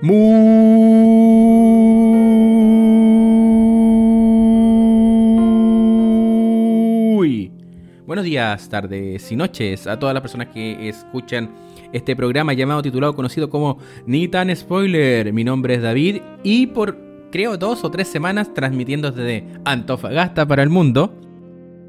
Muy buenos días, tardes y noches a todas las personas que escuchan este programa llamado titulado conocido como Ni tan spoiler. Mi nombre es David y por creo dos o tres semanas transmitiendo desde Antofagasta para el mundo.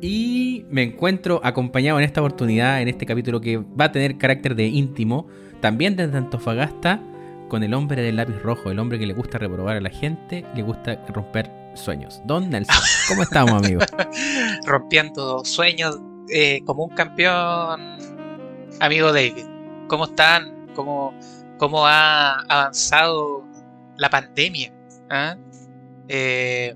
Y me encuentro acompañado en esta oportunidad, en este capítulo que va a tener carácter de íntimo, también desde Antofagasta, con el hombre del lápiz rojo, el hombre que le gusta reprobar a la gente, le gusta romper sueños. Don Nelson, ¿cómo estamos, amigo? Rompiendo sueños eh, como un campeón, amigo David. ¿Cómo están? ¿Cómo, cómo ha avanzado la pandemia? ¿Ah? Eh,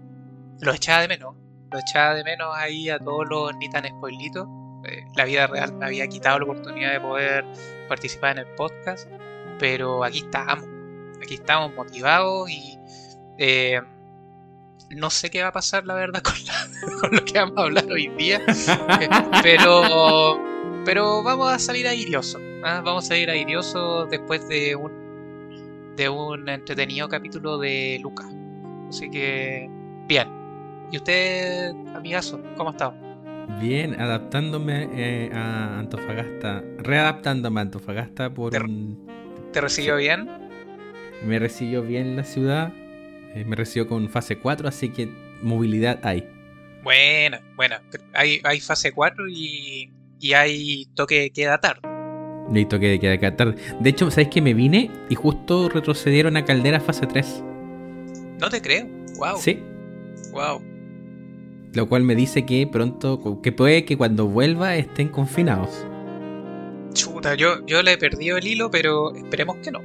lo echaba de menos. Lo echaba de menos ahí a todos los ni tan spoilitos. Eh, la vida real me había quitado la oportunidad de poder participar en el podcast. Pero aquí estamos. Aquí estamos motivados y eh, no sé qué va a pasar, la verdad, con, la- con lo que vamos a hablar hoy día. Eh, pero, pero vamos a salir airiosos. ¿ah? Vamos a salir airiosos después de un, de un entretenido capítulo de Lucas. Así que, bien. ¿Y usted, amigazo, cómo está? Bien, adaptándome eh, a Antofagasta, readaptándome a Antofagasta por un... ¿Te recibió bien? Me recibió bien la ciudad, eh, me recibió con fase 4, así que movilidad hay. Buena, buena. Hay, hay fase 4 y, y hay toque de queda tarde. Listo, que queda acá tarde. De hecho, ¿sabes que me vine y justo retrocedieron a Caldera fase 3? No te creo. Wow. Sí. Wow. Lo cual me dice que pronto, que puede que cuando vuelva estén confinados. Chuta, yo, yo le he perdido el hilo, pero esperemos que no.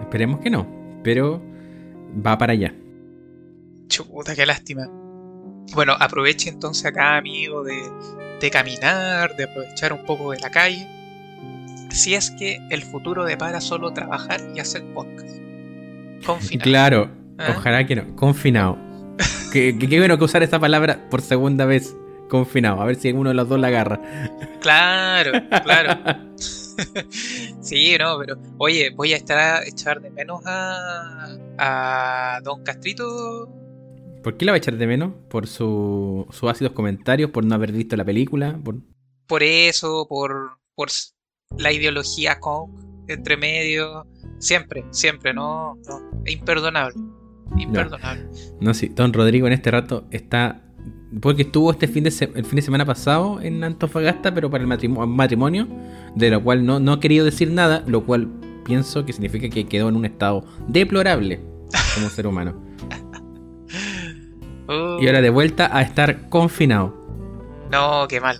Esperemos que no, pero va para allá. Chuta, qué lástima. Bueno, aproveche entonces acá, amigo, de, de caminar, de aprovechar un poco de la calle. Si es que el futuro depara solo trabajar y hacer podcast. Confinado. Claro, ¿Ah? ojalá que no. Confinado. qué bueno que usar esta palabra por segunda vez. Confinado. A ver si alguno de los dos la agarra. Claro, claro. sí, no, pero oye, voy a estar a echar de menos a, a Don Castrito. ¿Por qué la va a echar de menos? Por su- sus ácidos comentarios, por no haber visto la película. Por... Por eso, por, por la ideología con entre medio. Siempre, siempre, no, no. Imperdonable. Imperdonable. No, sí, Don Rodrigo en este rato está. Porque estuvo este fin de el fin de semana pasado en Antofagasta, pero para el matrimo- matrimonio, de lo cual no, no ha querido decir nada, lo cual pienso que significa que quedó en un estado deplorable como ser humano. Uh, Y ahora de vuelta a estar confinado. No, qué mal.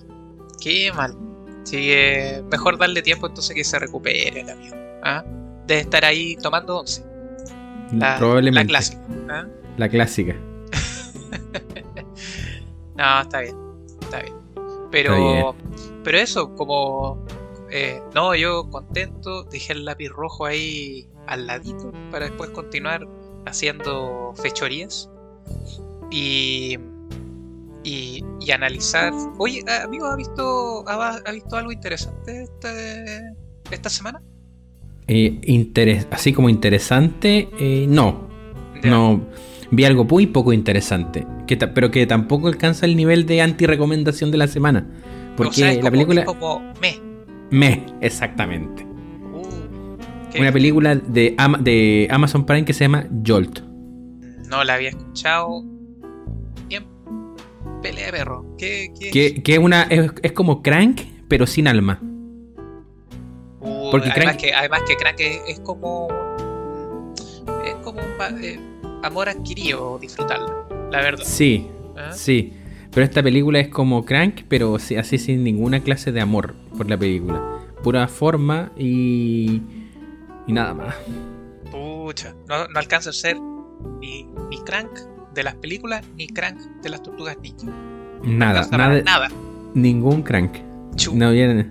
Qué mal. Así que mejor darle tiempo entonces que se recupere el amigo. ¿ah? Debe estar ahí tomando once. La, Probablemente. La clásica. ¿ah? La clásica. No, está bien. Está bien. Pero, Está pero eso, como. eh, no, yo contento. Dejé el lápiz rojo ahí al ladito para después continuar haciendo fechorías. Y. Y, y analizar. Oye, amigo, ¿ha visto, ha, ha visto algo interesante este- esta semana? Eh, interes- así como interesante, eh, no. No. Vi algo muy poco interesante. Que pero que tampoco alcanza el nivel de anti-recomendación de la semana. Porque O sea, es la como- película. es como me. Me, exactamente. Uh. Una película de, Ama- de Amazon Prime que se llama Jolt. No la había escuchado. Bien. Pelea de perro. ¿Qué, qué? Que, que una, es, es como Crank, pero sin alma. Uh, porque además, Crank- que, además que Crank es, es como. Es como un eh, amor adquirido disfrutarlo. La verdad. Sí, ¿Ah? sí. Pero esta película es como Crank, pero sí- así sin ninguna clase de amor por la película. Pura forma y. y nada más. Pucha. No, no alcanza a ser ni, ni Crank de las películas ni Crank de las tortugas ninja. Nada, nada, nada. ningún Crank. Chu. No viene.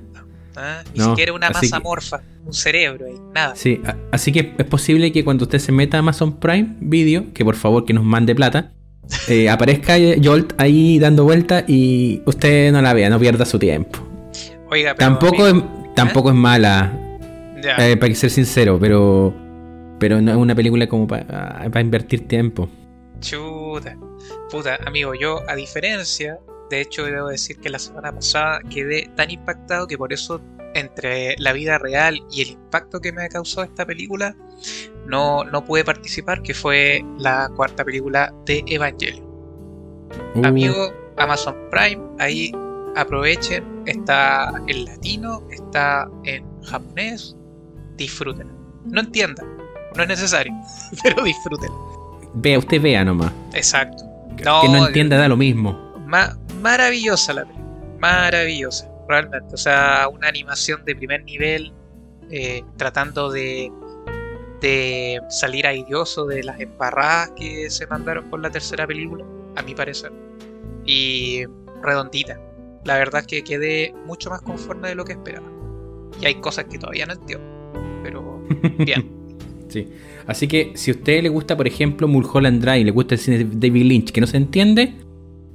¿Ah? Ni No, siquiera una masa que- morfa. Un cerebro ahí. Nada. Sí, así que es posible que cuando usted se meta a Amazon Prime Video, que por favor que nos mande plata, eh, aparezca Jolt ahí dando vuelta y usted no la vea, no pierda su tiempo. Oiga, pero. Tampoco amigo, es, tampoco es mala, ya. eh, para ser sincero, pero Pero no es una película como para invertir tiempo. Chuta. Puta, amigo, yo a diferencia, de hecho debo decir que la semana pasada quedé tan impactado que por eso entre la vida real y el impacto que me ha causado esta película, no, no pude participar, que fue la cuarta película de Evangelion. Uh. Amigo, Amazon Prime, ahí aprovechen, está en latino, está en japonés, disfruten. No entiendan, no es necesario, pero disfruten. Vea, usted vea nomás. Exacto. que no entienda da lo mismo. Maravillosa la película, maravillosa, realmente. O sea, una animación de primer nivel, eh, tratando de, de salir airioso de las embarradas que se mandaron por la tercera película, a mi parecer. Y redondita. La verdad es que quedé mucho más conforme de lo que esperaba. Y hay cosas que todavía no entiendo. Pero bien. sí. Así que si a usted le gusta, por ejemplo, Mulholland Drive, le gusta el cine de David Lynch, que no se entiende,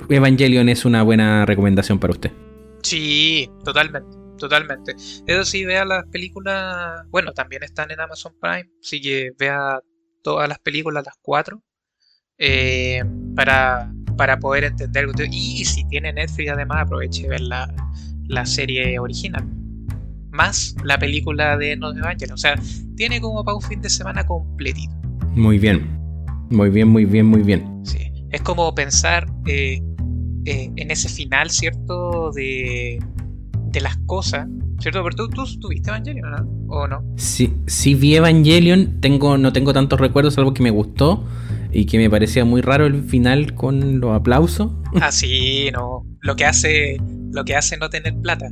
Evangelion es una buena recomendación para usted. Sí, totalmente, totalmente. Eso sí, vea las películas, bueno, también están en Amazon Prime, así que vea todas las películas, las cuatro, eh, para, para poder entender. Y si tiene Netflix, además, aproveche y ver la, la serie original más la película de No Evangelion. O sea, tiene como para un fin de semana completito. Muy bien. Muy bien, muy bien, muy bien. Sí. Es como pensar eh, eh, en ese final, ¿cierto? De, de las cosas. ¿Cierto? Pero tú, tú viste Evangelion, ¿no? ¿O no? Sí, sí vi Evangelion. Tengo, no tengo tantos recuerdos, algo que me gustó y que me parecía muy raro el final con los aplausos. Ah, sí, no. Lo que hace, lo que hace no tener plata.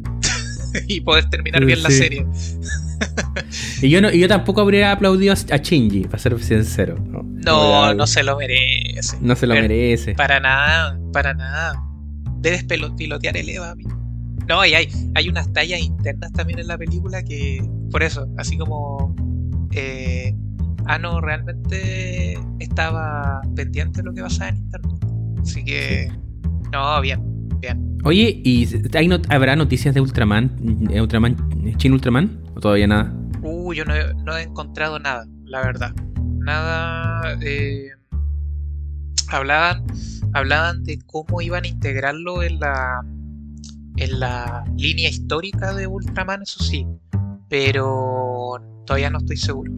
y poder terminar bien la serie. y yo no, y yo tampoco habría aplaudido a Shinji, para ser sincero. No, no, se lo merece. No se lo merece. Para nada, para nada. Debes pilotear el Eva. No, y hay, hay unas tallas internas también en la película que, por eso, así como eh, Ano realmente estaba pendiente de lo que pasaba en internet. Así que, no, bien. Oye, ¿y habrá noticias de Ultraman, Ultraman, Chin Ultraman? ¿O todavía nada? Uh, yo no he, encontrado nada, la verdad. Nada. Eh, hablaban, hablaban de cómo iban a integrarlo en la, en la línea histórica de Ultraman, eso sí. Pero todavía no estoy seguro.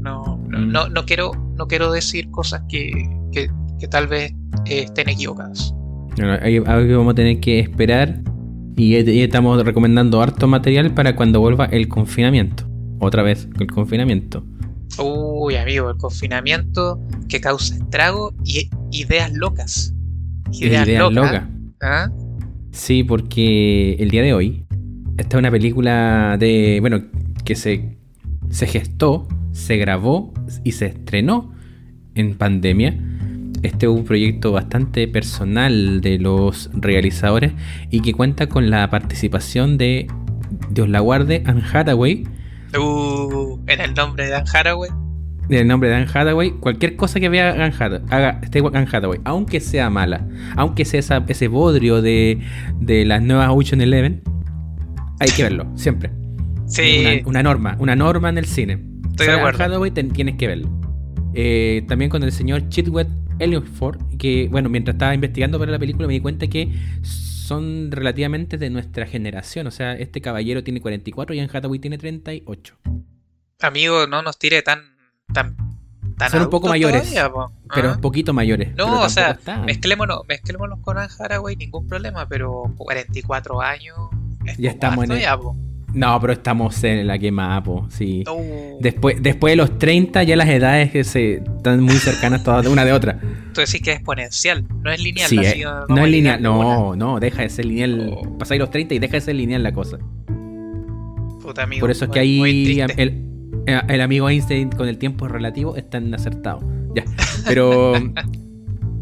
No, no, mm. quiero, no quiero decir cosas que, que, tal vez estén equivocadas. Bueno, algo que vamos a tener que esperar. Y, estamos recomendando harto material para cuando vuelva el confinamiento. Otra vez, el confinamiento. Uy, amigo, el confinamiento que causa estrago y ideas locas. Ideas, locas. ¿Ah? Sí, porque el día de hoy está una película de. Bueno, que se, se gestó, se grabó y se estrenó en pandemia este es un proyecto bastante personal de los realizadores y que cuenta con la participación de Dios la guarde, Anne Hathaway. Uh, en el nombre de Anne Hathaway. En el nombre de Anne Hathaway, cualquier cosa que vea Hathaway, haga este Hathaway, aunque sea mala, aunque sea ese bodrio de, de las nuevas Ocean Eleven, hay que verlo, siempre. Sí. Una, norma, una norma en el cine. Estoy de acuerdo. Anne Hathaway tienes que verlo. Eh, también con el señor Chitwet Elliot Ford, que bueno, mientras estaba investigando para la película me di cuenta que son relativamente de nuestra generación. O sea, este caballero tiene 44 y Anne Hathaway tiene 38. Amigo, no nos tire tan... tan, tan son un poco mayores. pero un poquito mayores. No, o sea, mezclémonos, mezclémonos con Anne Hathaway, ningún problema, pero 44 años... ya estamos en el... No, pero estamos en la quema, po, sí. Después, después de los 30 ya las edades que se están muy cercanas todas de una de otra. Tú decís que es exponencial, no es lineal. Sí, eh, no es lineal, no, no, deja de ser lineal. Oh. Pasáis los 30 y deja de ser lineal la cosa. Puta amigo, Por eso es que ahí el, el, amigo Einstein con el tiempo relativo están acertado. Ya, pero...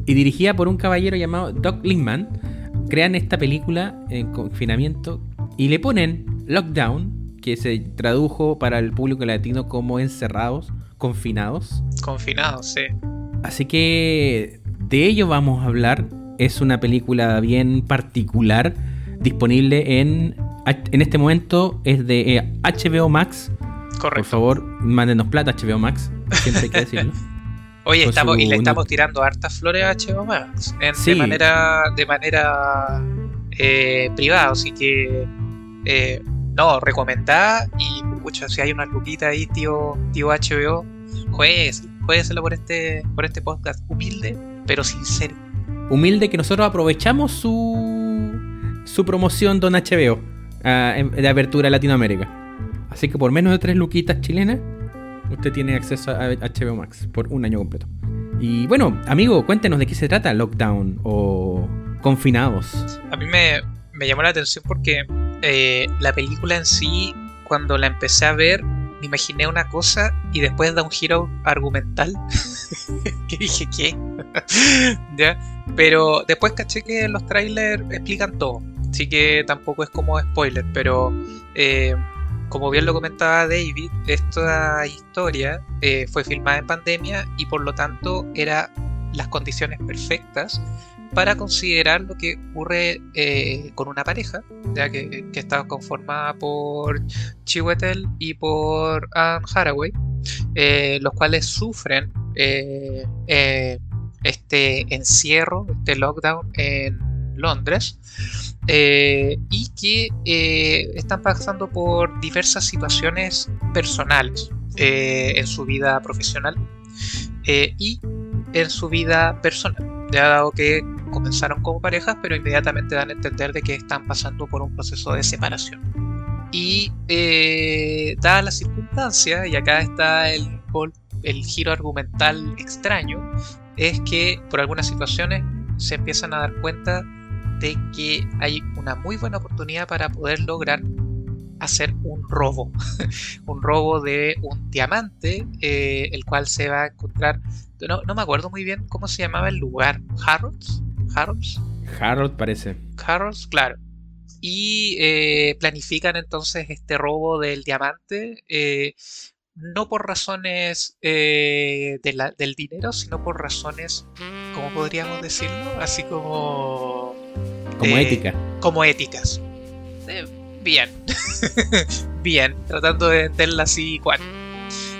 y dirigida por un caballero llamado Doug Lindman, crean esta película en confinamiento y le ponen Lockdown, que se tradujo para el público latino como encerrados, confinados. Confinados, sí. Así que de ello vamos a hablar. Es una película bien particular, disponible en, en este momento es de HBO eh, Max Correcto. Por favor, mándenos plata HBO Max. Siempre hay que decirlo. Oye, estamos, y le estamos tirando hartas flores a HBO Max de manera, de manera eh, privada, así que eh, no, recomendada y mucho, si hay una luquita ahí, tío, tío HBO, juegueselo, por este, por este podcast humilde, pero sincero. Humilde que nosotros aprovechamos su, su promoción Don HBO ah, de apertura a Latinoamérica. Así que por menos de tres luquitas chilenas usted tiene acceso a HBO Max por un año completo. Y bueno, amigo, cuéntenos de qué se trata Lockdown o Confinados. A mí me, llamó la atención porque eh, la película en sí, cuando la empecé a ver, me imaginé una cosa y después da un giro argumental. que dije, ¿qué? ¿Ya? Pero después caché que los trailers explican todo. Así que tampoco es como spoiler, pero eh, como bien lo comentaba David, esta historia eh, fue filmada en pandemia y por lo tanto era las condiciones perfectas para considerar lo que ocurre eh, con una pareja, ya que, está conformada por Chiwetel y por Anne Haraway, eh, los cuales sufren este encierro, este lockdown en Londres eh, y que eh, están pasando por diversas situaciones personales eh, en su vida profesional y en su vida personal, dado que comenzaron como parejas, pero inmediatamente dan a entender de que están pasando por un proceso de separación. Y dadas las circunstancias, y acá está el, el giro argumental extraño, es que por algunas situaciones se empiezan a dar cuenta de que hay una muy buena oportunidad para poder lograr hacer un robo, un robo de un diamante, eh, el cual se va a encontrar, no, me acuerdo muy bien cómo se llamaba el lugar, Harrods, Harrods, Harrods parece, Harrods, claro, y eh, planifican entonces este robo del diamante, eh, no por razones del dinero, sino por razones, ¿cómo podríamos decirlo? Así como como ética. Como éticas. Eh, bien. bien, tratando de entenderla así igual.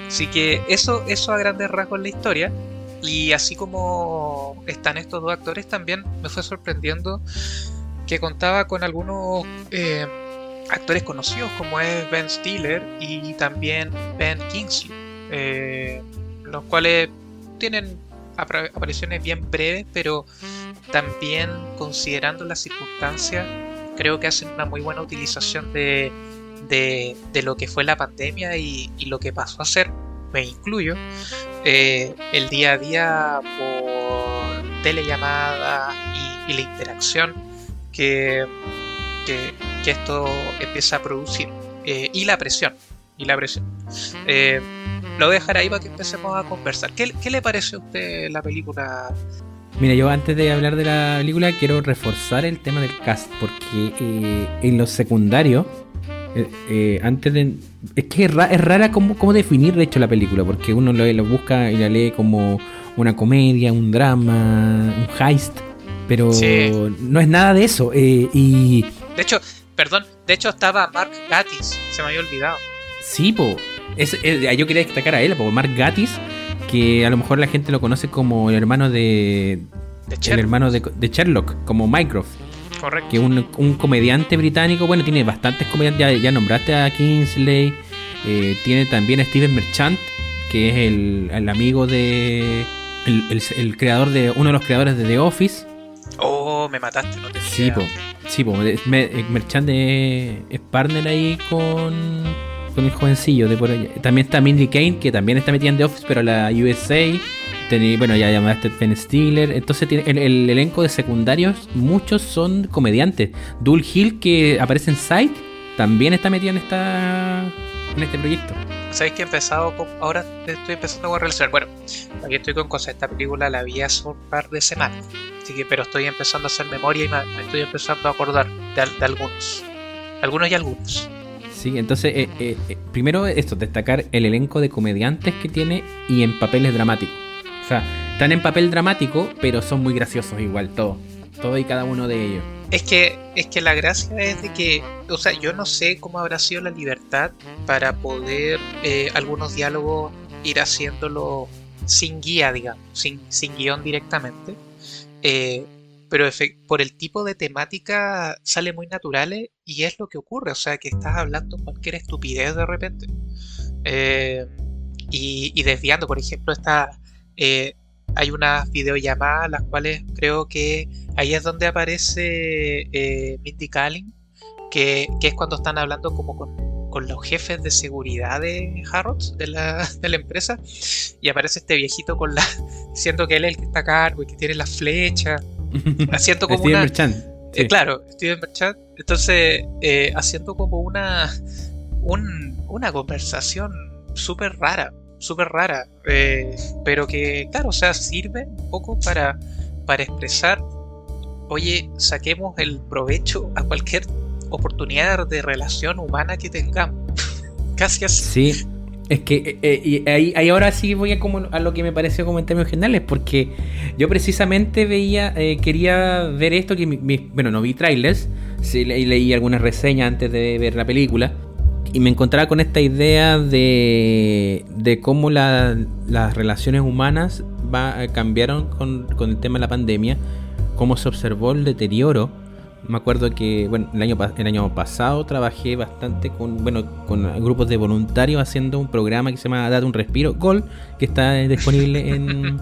Así que eso, eso a grandes rasgos en la historia. Y así como están estos dos actores, también me fue sorprendiendo que contaba con algunos eh, actores conocidos como es Ben Stiller y también Ben Kingsley, eh, los cuales tienen apariciones bien breves, pero también considerando las circunstancias, creo que hacen una muy buena utilización de, de, lo que fue la pandemia y, lo que pasó a ser, me incluyo, eh, el día a día por telellamada y, la interacción que, que, esto empieza a producir eh, y la presión y la presión. Eh, lo voy a dejar ahí para que empecemos a conversar. ¿Qué, qué le parece a usted la película Mira, yo antes de hablar de la película quiero reforzar el tema del cast, porque en los secundarios, eh, eh, antes de... Es que es, rara cómo, definir de hecho la película, porque uno lo, busca y la lee como una comedia, un drama, un heist, pero no es nada de eso. y... De hecho, perdón, de hecho estaba Mark Gatiss, se me había olvidado. Sí, po. yo quería destacar a él, porque Mark Gatiss que a lo mejor la gente lo conoce como el hermano de. el hermano de, Sherlock, como Mycroft. Correcto. Que es un, comediante británico. Bueno, tiene bastantes comediantes. Ya, nombraste a Kingsley. Eh, tiene también a Steven Merchant, que es el, amigo de. El, creador de. Uno de los creadores de The Office. Oh, me mataste, no te Sí, po. Sí, po. Merchant es partner ahí con con el jovencillo de por allá. También está Mindy Kane, que también está metida en The Office, pero la USA. Bueno, ya llamaste Ben Stiller. Entonces tiene el, elenco de secundarios, muchos son comediantes. Dul Hill, que aparece en Psych, también está metida en esta en este proyecto. ¿Sabéis que he empezado ahora estoy empezando a relacionar? Bueno, aquí estoy con cosas. Esta película la vi hace un par de semanas. Así que, pero estoy empezando a hacer memoria y me, estoy empezando a acordar de algunos. Algunos y algunos. Sí, entonces, eh, eh, eh, primero esto, destacar el elenco de comediantes que tiene y en papeles dramáticos. Sea, están en papel dramático, pero son muy graciosos igual, todos. Todo y cada uno de ellos. Es que, es que la gracia es de que, o sea, yo no sé cómo habrá sido la libertad para poder eh, algunos diálogos ir haciéndolo sin guía, digamos, sin, sin guion directamente. Eh, pero por el tipo de temática sale muy natural y es lo que ocurre, o sea, que estás hablando cualquier estupidez de repente. Eh, y, desviando, por ejemplo, está hay unas videollamadas, las cuales creo que ahí es donde aparece eh, Mindy Kaling, que, es cuando están hablando como con, los jefes de seguridad de Harrods, de la, de la empresa, y aparece este viejito con la, diciendo que él es el que está a cargo y que tiene la flecha, haciendo como una... Eh, claro, Steven Merchant. Entonces, eh, haciendo como una, una conversación súper rara súper rara, eh, pero que, claro, o sea, sirve un poco para, para expresar, oye, saquemos el provecho a cualquier oportunidad de relación humana que tengamos. Casi así. Sí. Es que eh, eh, ahí, ahora sí voy a, como, a lo que me pareció como en términos generales, porque yo precisamente veía, quería ver esto, que bueno, no vi trailers, sí, leí algunas reseñas antes de ver la película, y me encontraba con esta idea de, de cómo las relaciones humanas va, cambiaron con, el tema de la pandemia, cómo se observó el deterioro. Me acuerdo que bueno, el año, el año pasado trabajé bastante con, bueno, con grupos de voluntarios haciendo un programa que se llama Date un Respiro, Gol, que está disponible en,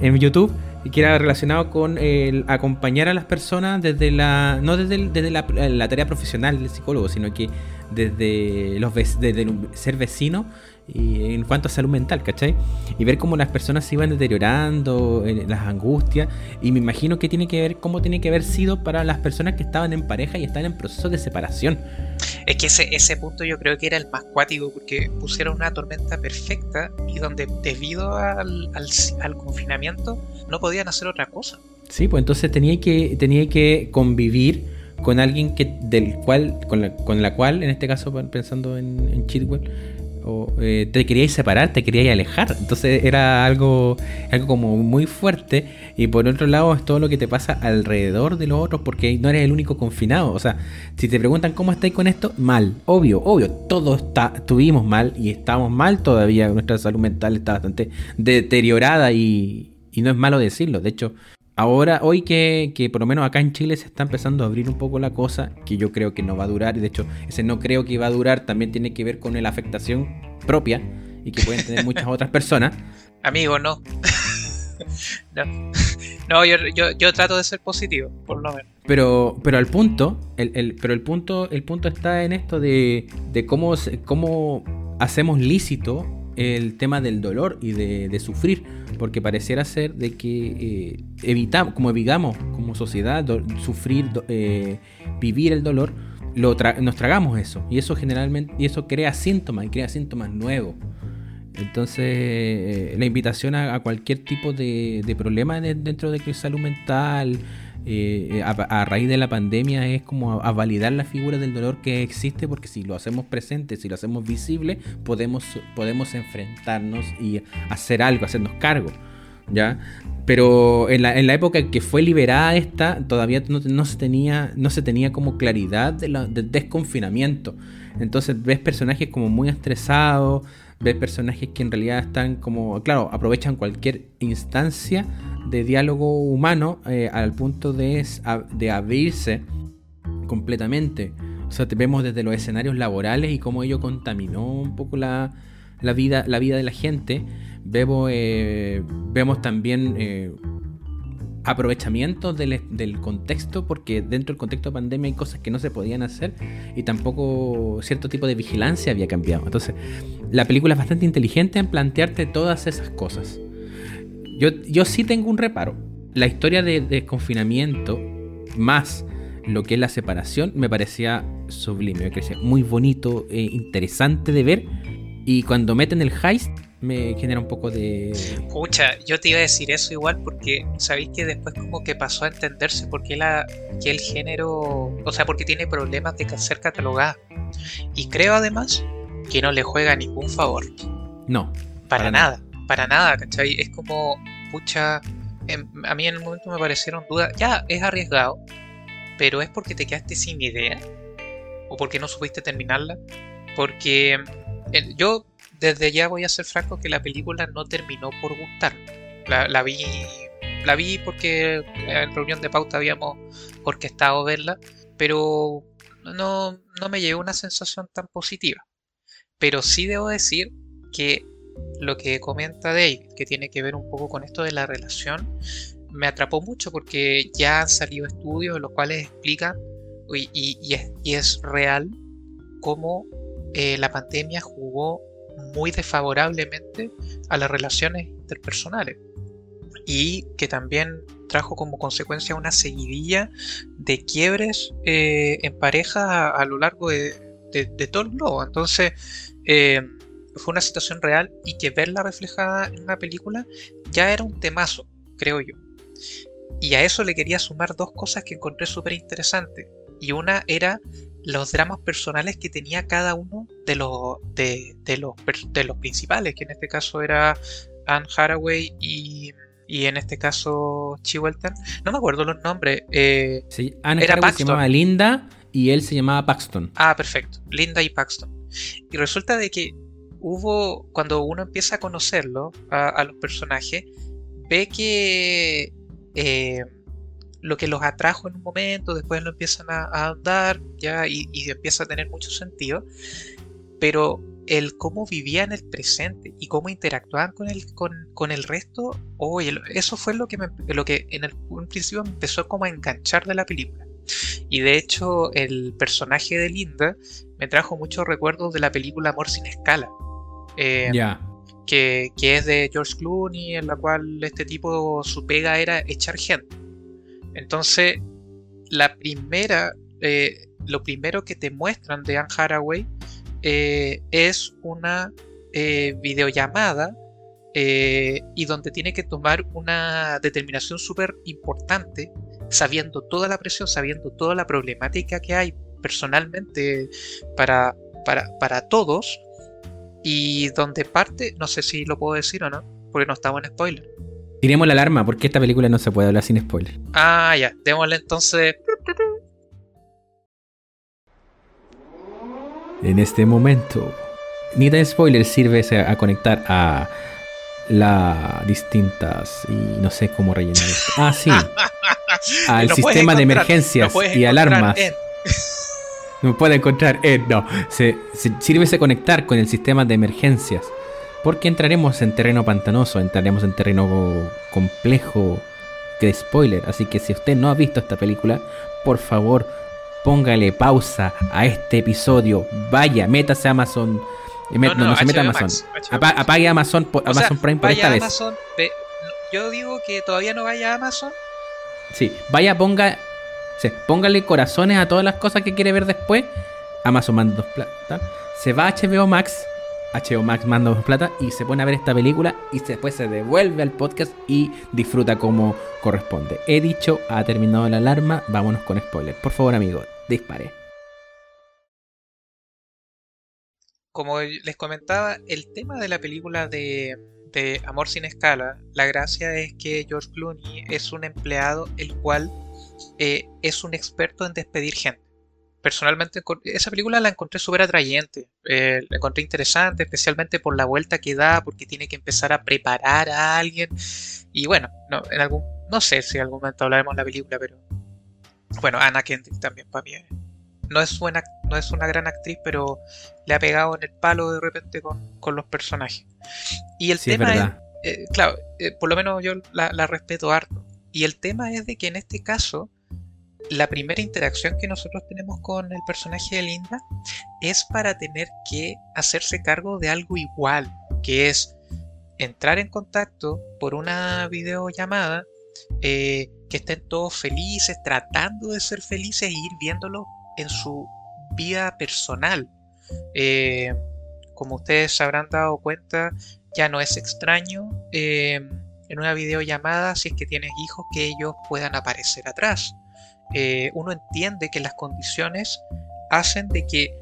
en YouTube y que era relacionado con el acompañar a las personas desde la no desde, desde la, la, tarea profesional del psicólogo, sino que desde, los, desde ser vecino y en cuanto a salud mental, ¿cachai? Y ver cómo las personas se iban deteriorando, las angustias, y me imagino que tiene que ver, cómo tiene que haber sido para las personas que estaban en pareja y estaban en proceso de separación. Es que ese, ese punto yo creo que era el más cuático, porque pusieron una tormenta perfecta y donde debido al, al, confinamiento no podían hacer otra cosa. Sí, pues entonces tenía que, tenía que convivir con alguien que del cual con la, con la cual en este caso pensando en, en Chitwell o, eh, te queríais separar, te queríais alejar. Entonces era algo, algo como muy fuerte. Y por otro lado es todo lo que te pasa alrededor de los otros porque no eres el único confinado. O sea, si te preguntan cómo estáis con esto, mal. Obvio, obvio. Todos está, estuvimos mal y estamos mal todavía. Nuestra salud mental está bastante deteriorada y, y no es malo decirlo. De hecho, ahora, hoy que, por lo menos acá en Chile se está empezando a abrir un poco la cosa, que yo creo que no va a durar, y de hecho ese no creo que va a durar también tiene que ver con la afectación propia y que pueden tener muchas otras personas. Amigo, no. no, yo, yo, trato de ser positivo, por lo menos. Pero, pero al punto, el, pero el punto, el punto está en esto de, de cómo, cómo hacemos lícito el tema del dolor y de, sufrir, porque pareciera ser de que eh, evitamos, como evitamos como sociedad sufrir, eh, vivir el dolor, lo nos tragamos eso y eso generalmente y eso crea síntomas y crea síntomas nuevos. Entonces, eh, la invitación a, cualquier tipo de, de problema dentro de salud mental, eh, a, raíz de la pandemia es como a, validar la figura del dolor que existe porque si lo hacemos presente, si lo hacemos visible, podemos, podemos enfrentarnos y hacer algo, hacernos cargo. ¿ya? Pero en la, en la época que fue liberada esta, todavía no, se, tenía, no se tenía como claridad del desconfinamiento. Entonces ves personajes como muy estresados, ves personajes que en realidad están como, claro, aprovechan cualquier instancia de diálogo humano eh, al punto de, de abrirse completamente. O sea, te vemos desde los escenarios laborales y cómo ello contaminó un poco la, vida, la vida de la gente. Vemos, eh, vemos también eh, aprovechamiento del, contexto, porque dentro del contexto de pandemia hay cosas que no se podían hacer y tampoco cierto tipo de vigilancia había cambiado. Entonces, la película es bastante inteligente en plantearte todas esas cosas. Yo, sí tengo un reparo. La historia de desconfinamiento más lo que es la separación me parecía sublime, me parecía muy bonito, e interesante de ver. Y cuando meten el heist me genera un poco de... Escucha, yo te iba a decir eso igual porque sabéis que después como que pasó a entenderse por qué, la, que el género, o sea, porque tiene problemas de ser catalogada. Y creo además que no le juega ningún favor. No. Para, nada, para nada, ¿cachai? Es como pucha, a mí en el momento me parecieron dudas. Ya, es arriesgado, pero es porque te quedaste sin idea o porque no supiste terminarla. Porque eh, yo desde ya voy a ser franco que la película no terminó por gustar. La, vi la vi porque en reunión de pauta habíamos orquestado verla, pero no, no me llevó una sensación tan positiva. Pero sí debo decir que lo que comenta Dave, que tiene que ver un poco con esto de la relación, me atrapó mucho porque ya han salido estudios en los cuales explican y, es, real cómo eh, la pandemia jugó muy desfavorablemente a las relaciones interpersonales y que también trajo como consecuencia una seguidilla de quiebres eh, en pareja a, lo largo de, todo el globo. Entonces, eh, fue una situación real y que verla reflejada en una película ya era un temazo, creo yo. Y a eso le quería sumar dos cosas que encontré súper interesantes. Y una era los dramas personales que tenía cada uno de los, de, los, de los principales, que en este caso era Anne Haraway y, y en este caso Chiwelton. No me acuerdo los nombres. Eh, sí, Anne Haraway se llamaba Linda y él se llamaba Paxton. Ah, perfecto. Linda y Paxton. Y resulta de que hubo, cuando uno empieza a conocerlo, a, los personajes, ve que eh, lo que los atrajo en un momento, después lo empiezan a, andar, ya, y, empieza a tener mucho sentido, pero el cómo vivían el presente y cómo interactuaban con el, con, el resto, oye, eso fue lo que, lo que en el un principio me empezó como a enganchar de la película. Y de hecho, el personaje de Linda me trajo muchos recuerdos de la película Amor sin escala, eh, que, es de George Clooney, en la cual este tipo, su pega era echar gente. Entonces, la primera, eh, lo primero que te muestran de Anne Haraway eh, es una videollamada y donde tiene que tomar una determinación súper importante, sabiendo toda la presión, sabiendo toda la problemática que hay personalmente para, para, para todos, y donde parte, no sé si lo puedo decir o no, porque no estamos en spoiler. Tiremos la alarma, porque esta película no se puede hablar sin spoiler. Ah, ya, démosle entonces. En este momento, ni de spoiler sirve a conectar a las distintas y no sé cómo rellenar esto. Ah, sí. Al sistema de emergencias y alarmas. No puede encontrar. No. Se, sirve ese conectar con el sistema de emergencias. Porque entraremos en terreno pantanoso, entraremos en terreno complejo de spoiler. Así que si usted no ha visto esta película, por favor, póngale pausa a este episodio. Vaya, métase a Amazon. Eh, no, no, se meta a Amazon. apague Amazon, Amazon Prime por esta vez. yo digo que todavía no vaya a Amazon. Sí, vaya, ponga póngale corazones a todas las cosas que quiere ver después. Amazon manda dos plata. Se va a HBO Max. HBO Max manda plata y se pone a ver esta película y después se devuelve al podcast y disfruta como corresponde. He dicho, ha terminado la alarma, vámonos con spoiler. Por favor, amigo, dispare. Como les comentaba, el tema de la película de, de Amor sin escala, la gracia es que George Clooney es un empleado el cual eh, es un experto en despedir gente. Personalmente, esa película la encontré súper atrayente, eh, la encontré interesante, especialmente por la vuelta que da, porque tiene que empezar a preparar a alguien. Y bueno, no, en algún, no sé si en algún momento hablaremos de la película, pero bueno, Anna Kendrick también para mí. No es, buena, no es una gran actriz, pero le ha pegado en el palo de repente con, los personajes. Y el tema es, eh, claro, por lo menos yo la, la respeto harto. Y el tema es de que en este caso, la primera interacción que nosotros tenemos con el personaje de Linda es para tener que hacerse cargo de algo igual, que es entrar en contacto por una videollamada, eh, que estén todos felices, tratando de ser felices e ir viéndolo en su vida personal. Eh, como ustedes se habrán dado cuenta, ya no es extraño. Eh, en una videollamada, si es que tienes hijos, que ellos puedan aparecer atrás. Eh, uno entiende que las condiciones hacen de que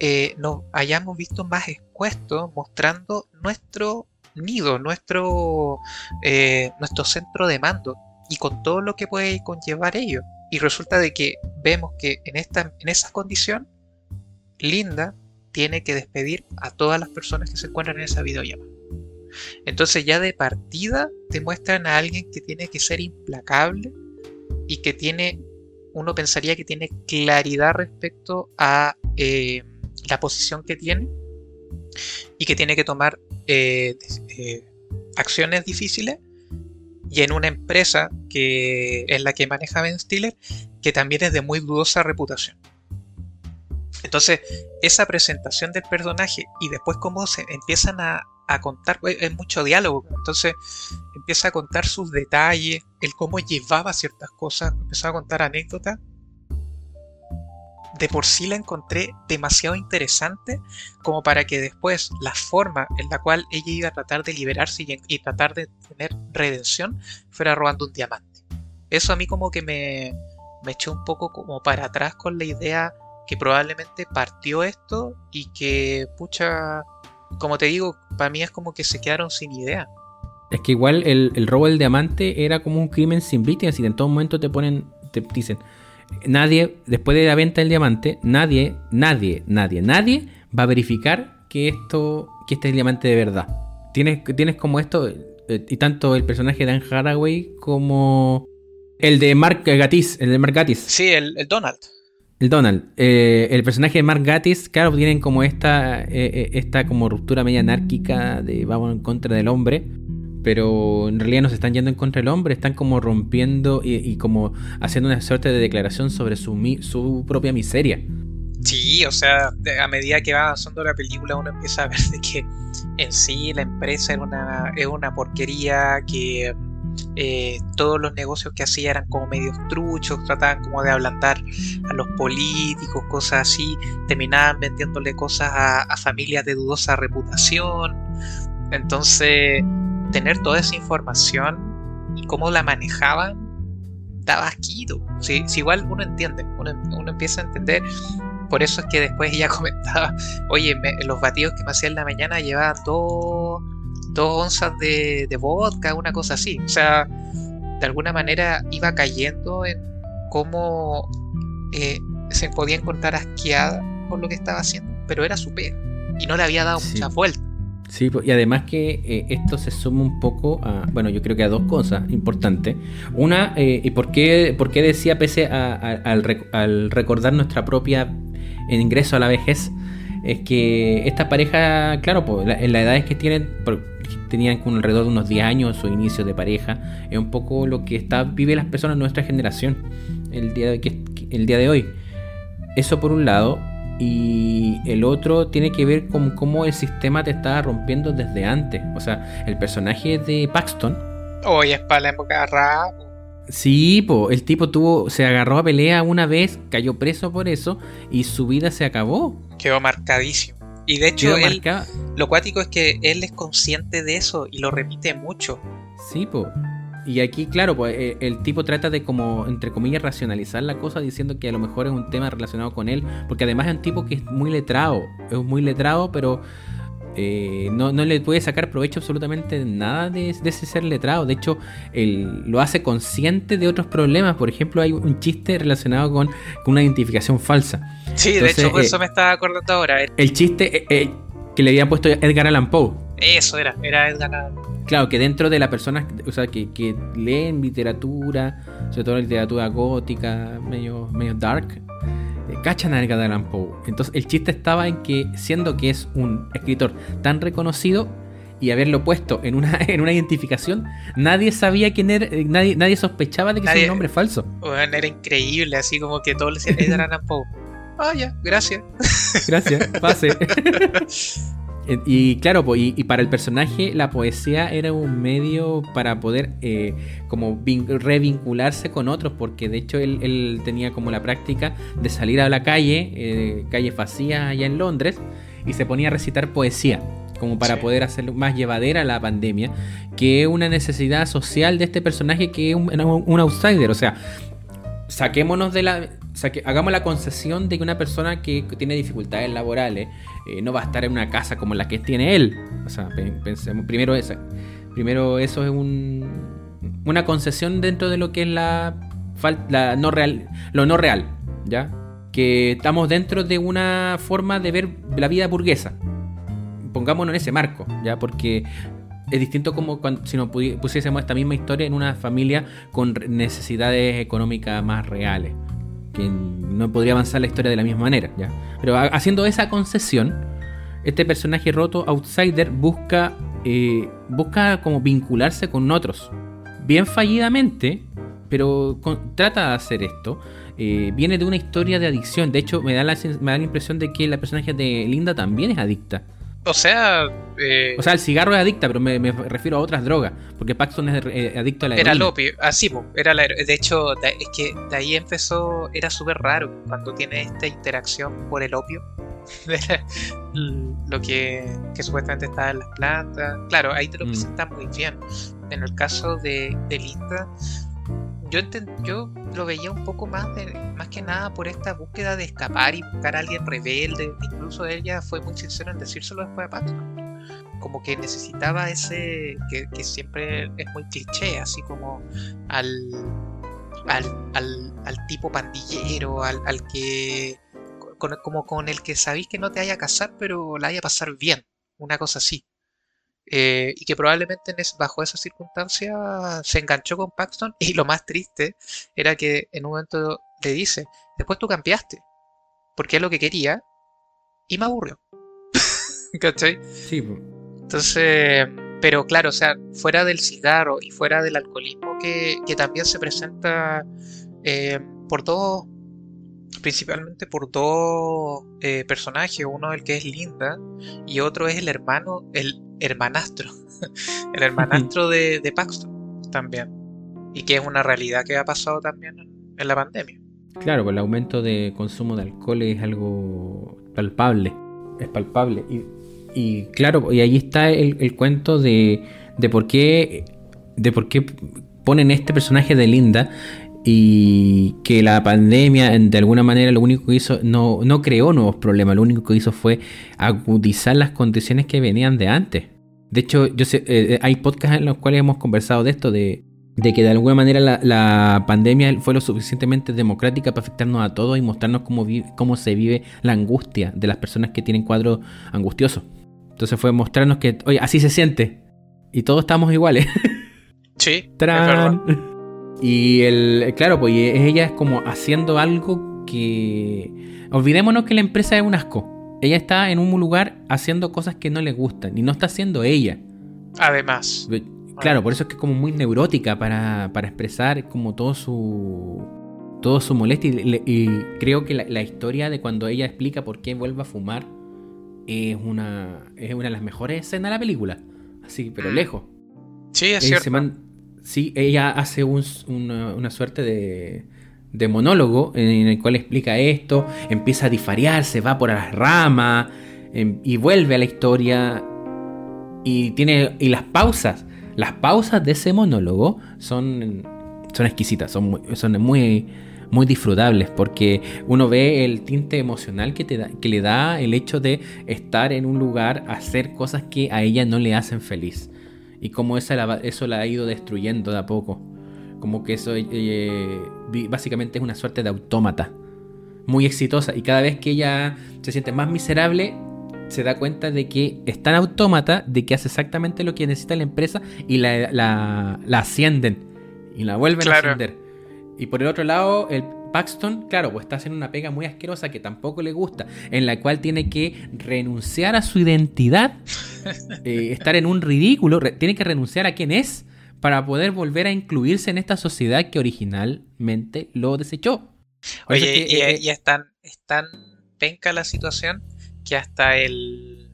eh, nos hayamos visto más expuestos mostrando nuestro nido, nuestro, eh, nuestro centro de mando y con todo lo que puede conllevar ello. Y resulta de que vemos que en, esta, en esa condición, Linda tiene que despedir a todas las personas que se encuentran en esa videollamada. Entonces ya de partida te muestran a alguien que tiene que ser implacable y que tiene, uno pensaría que tiene claridad respecto a eh, la posición que tiene y que tiene que tomar eh, eh, acciones difíciles y en una empresa que es la que maneja Ben Stiller que también es de muy dudosa reputación. Entonces, esa presentación del personaje y después cómo se empiezan a, a contar, pues, es mucho diálogo, entonces empieza a contar sus detalles, el cómo llevaba ciertas cosas, empezó a contar anécdotas. De por sí la encontré demasiado interesante como para que después la forma en la cual ella iba a tratar de liberarse y, tratar de tener redención fuera robando un diamante. Eso a mí como que me, me echó un poco como para atrás con la idea que probablemente partió esto y que, pucha, como te digo, para mí es como que se quedaron sin idea. Es que igual el, robo del diamante era como un crimen sin víctimas y en todo momento te ponen, te dicen, nadie, después de la venta del diamante, nadie, nadie, nadie, nadie va a verificar que esto, que este es el diamante de verdad. Tienes, tienes como esto, eh, y tanto el personaje de Anne Haraway como el de Mark Gatiss, el de Mark Gatiss. Sí, el Donald. El Donald, eh, el personaje de Mark Gatiss, claro, tienen como esta, eh, eh, esta como ruptura media anárquica de vamos en contra del hombre, pero en realidad no se están yendo en contra del hombre, están como rompiendo y, como haciendo una suerte de declaración sobre su, su propia miseria. Sí, o sea, a medida que va avanzando la película uno empieza a ver de que en sí la empresa era una, es una porquería, que eh, todos los negocios que hacía eran como medios truchos, trataban como de ablandar a los políticos, cosas así, terminaban vendiéndole cosas a, familias de dudosa reputación. Entonces, tener toda esa información y cómo la manejaban, daba asquito. Si, igual uno entiende, uno, empieza a entender. Por eso es que después ella comentaba, oye, los batidos que me hacía en la mañana llevaban dos dos onzas de, vodka, una cosa así. O sea, de alguna manera iba cayendo en cómo eh, se podía encontrar asqueada por lo que estaba haciendo, pero era su pega y no le había dado mucha vuelta. Sí, y además que eh, esto se suma un poco a, bueno, yo creo que a dos cosas importantes. Una, eh, ¿y por qué, por qué decía pese a, al, al, recordar nuestra propia ingreso a la vejez? Es que esta pareja, claro, pues, en las edades que tienen, tenían con alrededor de unos 10 años su inicio de pareja, es un poco lo que está, vive las personas de nuestra generación el día, de, el día de hoy. Eso por un lado, y el otro tiene que ver con cómo el sistema te estaba rompiendo desde antes. O sea, el personaje de Paxton. Oye, es para la época rap. Sí, po, el tipo tuvo, se agarró a pelea una vez, cayó preso por eso y su vida se acabó. Quedó marcadísimo. Y de hecho, lo cuático es que él es consciente de eso y lo repite mucho. Sí, pues. Y aquí, claro, pues eh, el tipo trata de como, entre comillas, racionalizar la cosa diciendo que a lo mejor es un tema relacionado con él, porque además es un tipo que es muy letrado, es muy letrado, pero eh, no, le puede sacar provecho absolutamente nada de, ese ser letrado. De hecho, él lo hace consciente de otros problemas. Por ejemplo, hay un chiste relacionado con, una identificación falsa. Sí, de hecho, por eso me estaba acordando ahora. El chiste eh, que le habían puesto Edgar Allan Poe. Eso era, era Edgar Allan Claro, que dentro de la persona o sea, que, que leen literatura, sobre todo literatura gótica, medio, medio dark, eh, cachan a Edgar Allan Poe. Entonces el chiste estaba en que, siendo que es un escritor tan reconocido y haberlo puesto en una, en una identificación, nadie sabía quién era, eh, nadie, nadie sospechaba de que era un nombre falso. Bueno, era increíble, así como que todos le decían Edgar Allan Poe. Ah, ya, gracias. Gracias, pase. Y claro, y, para el personaje la poesía era un medio para poder eh, como revincularse con otros, porque de hecho él, tenía como la práctica de salir a la calle, eh, calle vacía allá en Londres, y se ponía a recitar poesía, como para poder hacer más llevadera la pandemia, que es una necesidad social de este personaje que es un, un outsider, o sea, saquémonos de la hagamos la concesión de que una persona que tiene dificultades laborales eh, no va a estar en una casa como la que tiene él. O sea, pensemos, primero eso. Primero eso es un, una concesión dentro de lo que es la la no real, lo no real, ¿ya? Que estamos dentro de una forma de ver la vida burguesa. Pongámonos en ese marco, ¿ya? Porque es distinto como si nos pusiésemos esta misma historia en una familia con necesidades económicas más reales. Que no podría avanzar la historia de la misma manera, ¿ya? Pero haciendo esa concesión, este personaje roto, Outsider, busca, eh, busca como vincularse con otros. Bien fallidamente, pero trata de hacer esto. Eh, viene de una historia de adicción. De hecho, me da, la, me da la impresión de que la personaje de Linda también es adicta. O sea. Eh, o sea, el cigarro es adicta, pero me, refiero a otras drogas. Porque Paxton es eh, adicto a la Era el opio, así, era la, de hecho, es que de ahí empezó. Era súper raro cuando tiene esta interacción por el opio. lo que, que, supuestamente está en las plantas. Claro, ahí te lo mm. presenta muy bien. En el caso de, de Linda, yo, yo lo veía un poco más, de, más que nada por esta búsqueda de escapar y buscar a alguien rebelde. Incluso ella fue muy sincera en decírselo después a Paxton. Como que necesitaba ese, que, siempre es muy cliché, así como al, al, tipo pandillero, al, al que, como con el que sabéis que no te vaya a casar, pero la vaya a pasar bien. Una cosa así. Eh, y que probablemente bajo esa circunstancia se enganchó con Paxton y lo más triste era que en un momento le dice, después tú cambiaste, porque es lo que quería y me aburrió. ¿Cachai? Sí. Entonces, pero claro, o sea, fuera del cigarro y fuera del alcoholismo que, también se presenta eh, por dos principalmente por dos eh, personajes, uno el que es Linda y otro es el hermano, el hermanastro, el hermanastro de, Paxton también, y que es una realidad que ha pasado también en la pandemia. Claro, pues el aumento de consumo de alcohol es algo palpable, es palpable. Y, claro, y ahí está el, cuento de, de por qué de por qué ponen este personaje de Linda y que la pandemia de alguna manera lo único que hizo no, no creó nuevos problemas, lo único que hizo fue agudizar las condiciones que venían de antes. De hecho, yo sé, eh, eh, hay podcasts en los cuales hemos conversado de esto, de, que de alguna manera la, pandemia fue lo suficientemente democrática para afectarnos a todos y mostrarnos cómo, cómo se vive la angustia de las personas que tienen cuadros angustiosos. Entonces fue mostrarnos que, oye, así se siente. Y todos estamos iguales. Sí. ¡Tran! Y el, claro, pues ella es como haciendo algo que... Olvidémonos que la empresa es un asco. Ella está en un lugar haciendo cosas que no le gustan y no está haciendo ella. Además. Claro, por eso es que es como muy neurótica para, para expresar como todo su todo su molestia y, creo que la, historia de cuando ella explica por qué vuelve a fumar es una es una de las mejores escenas de la película. Así, pero mm. lejos. Sí, es cierto. Sí, ella hace una, suerte de, monólogo en el cual explica esto, empieza a difariarse, va por las ramas em, y vuelve a la historia y tiene y las pausas, las pausas de ese monólogo son son exquisitas, son muy, son muy muy disfrutables porque uno ve el tinte emocional que, te da, que le da el hecho de estar en un lugar, hacer cosas que a ella no le hacen feliz y cómo esa eso la ha ido destruyendo de a poco. Como que eso eh, básicamente es una suerte de autómata. Muy exitosa. Y cada vez que ella se siente más miserable, se da cuenta de que es tan autómata, de que hace exactamente lo que necesita la empresa y la, la, ascienden. Y la vuelven a ascender. Y por el otro lado, el Paxton, claro, pues está haciendo una pega muy asquerosa que tampoco le gusta, en la cual tiene que renunciar a su identidad, eh, estar en un ridículo, tiene que renunciar a quién es para poder volver a incluirse en esta sociedad que originalmente lo desechó. Oye, y, eh, es, tan, penca la situación que hasta el